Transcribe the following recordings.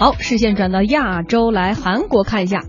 好，视线转到亚洲来，韩国看一下。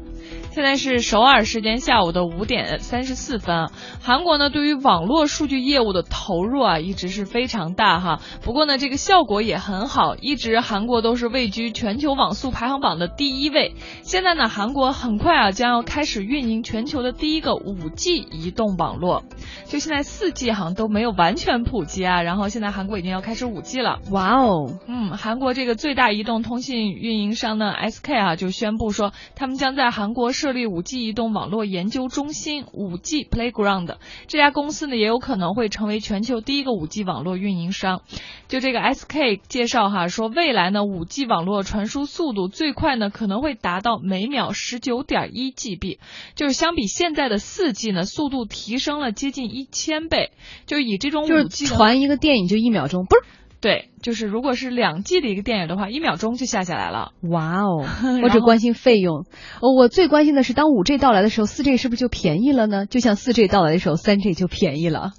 现在是首尔时间下午的五点三十四分。韩国呢，对于网络数据业务的投入啊，一直是非常大哈。不过呢，这个效果也很好，一直韩国都是位居全球网速排行榜的第一位。现在呢，韩国很快啊，将要开始运营全球的第一个五 G 移动网络。就现在四 G 好像都没有完全普及啊，然后现在韩国已经要开始五 G 了。哇哦，嗯，韩国这个最大移动通信运营商呢，SK 啊，就宣布说，他们将在韩国。设立五 G 移动网络研究中心，五 G Playground 这家公司呢，也有可能会成为全球第一个五 G 网络运营商。就这个 SK 介绍哈，说未来呢，五 G 网络传输速度最快呢，可能会达到每秒十九点一 GB，就是相比现在的四 G 呢，速度提升了接近一千倍。就以这种五 G 传一个电影就一秒钟，不是？对，就是如果是两 G 的一个电影的话，一秒钟就下下来了。哇哦！我只关心费用，我最关心的是，当五 G 到来的时候，四 G 是不是就便宜了呢？就像四 G 到来的时候，三 G 就便宜了。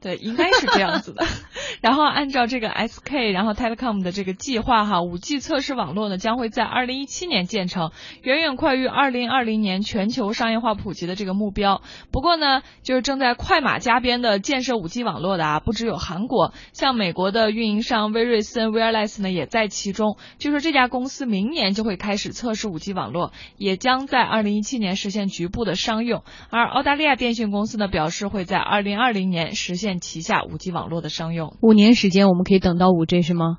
对，应该是这样子的。然后按照这个 SK，然后 Telecom 的这个计划哈，五 G 测试网络呢将会在二零一七年建成，远远快于二零二零年全球商业化普及的这个目标。不过呢，就是正在快马加鞭的建设五 G 网络的啊，不只有韩国，像美国的运营商威瑞森 Wireless 呢也在其中。据说这家公司明年就会开始测试五 G 网络，也将在二零一七年实现局部的商用。而澳大利亚电信公司呢表示会在二零二零年实现。旗下五 G 网络的商用，五年时间我们可以等到五 G 是吗？